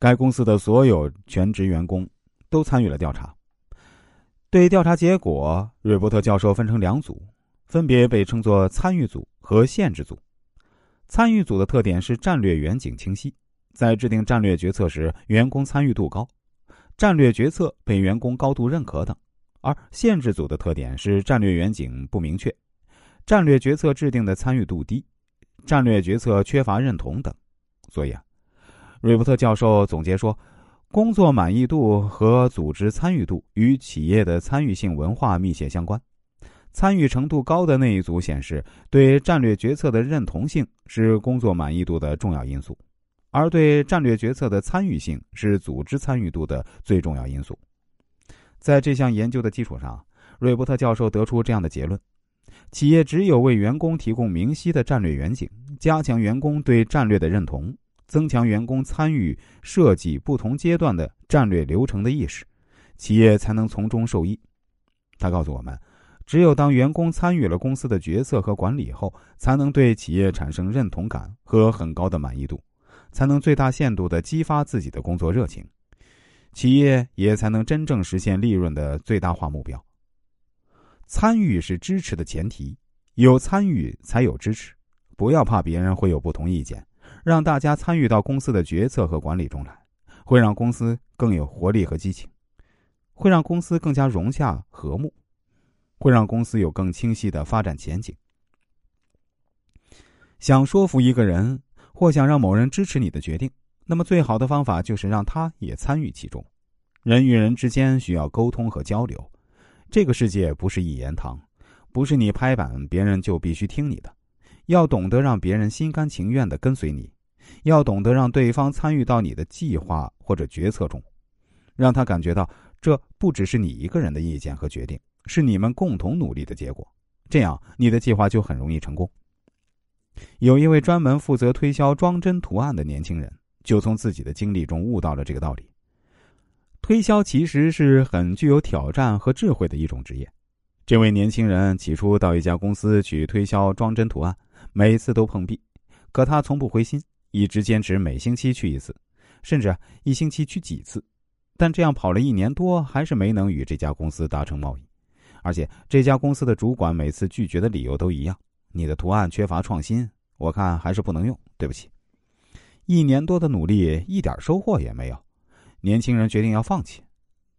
该公司的所有全职员工都参与了调查。对调查结果，瑞伯特教授分成两组，分别被称作参与组和限制组。参与组的特点是战略远景清晰，在制定战略决策时，员工参与度高，战略决策被员工高度认可等；而限制组的特点是战略远景不明确，战略决策制定的参与度低，战略决策缺乏认同等。所以啊，瑞伯特教授总结说。工作满意度和组织参与度与企业的参与性文化密切相关。参与程度高的那一组显示，对战略决策的认同性是工作满意度的重要因素，而对战略决策的参与性是组织参与度的最重要因素。在这项研究的基础上，瑞伯特教授得出这样的结论：企业只有为员工提供明晰的战略远景，加强员工对战略的认同。增强员工参与设计不同阶段的战略流程的意识，企业才能从中受益。他告诉我们，只有当员工参与了公司的决策和管理后，才能对企业产生认同感和很高的满意度，才能最大限度的激发自己的工作热情，企业也才能真正实现利润的最大化目标。参与是支持的前提，有参与才有支持，不要怕别人会有不同意见。让大家参与到公司的决策和管理中来，会让公司更有活力和激情，会让公司更加融洽和睦，会让公司有更清晰的发展前景。想说服一个人，或想让某人支持你的决定，那么最好的方法就是让他也参与其中。人与人之间需要沟通和交流，这个世界不是一言堂，不是你拍板别人就必须听你的。要懂得让别人心甘情愿的跟随你，要懂得让对方参与到你的计划或者决策中，让他感觉到这不只是你一个人的意见和决定，是你们共同努力的结果。这样，你的计划就很容易成功。有一位专门负责推销装帧图案的年轻人，就从自己的经历中悟到了这个道理。推销其实是很具有挑战和智慧的一种职业。这位年轻人起初到一家公司去推销装帧图案。每次都碰壁，可他从不灰心，一直坚持每星期去一次，甚至一星期去几次。但这样跑了一年多，还是没能与这家公司达成贸易。而且这家公司的主管每次拒绝的理由都一样：“你的图案缺乏创新，我看还是不能用。”对不起，一年多的努力一点收获也没有。年轻人决定要放弃，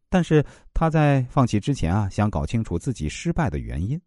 但是他在放弃之前啊，想搞清楚自己失败的原因。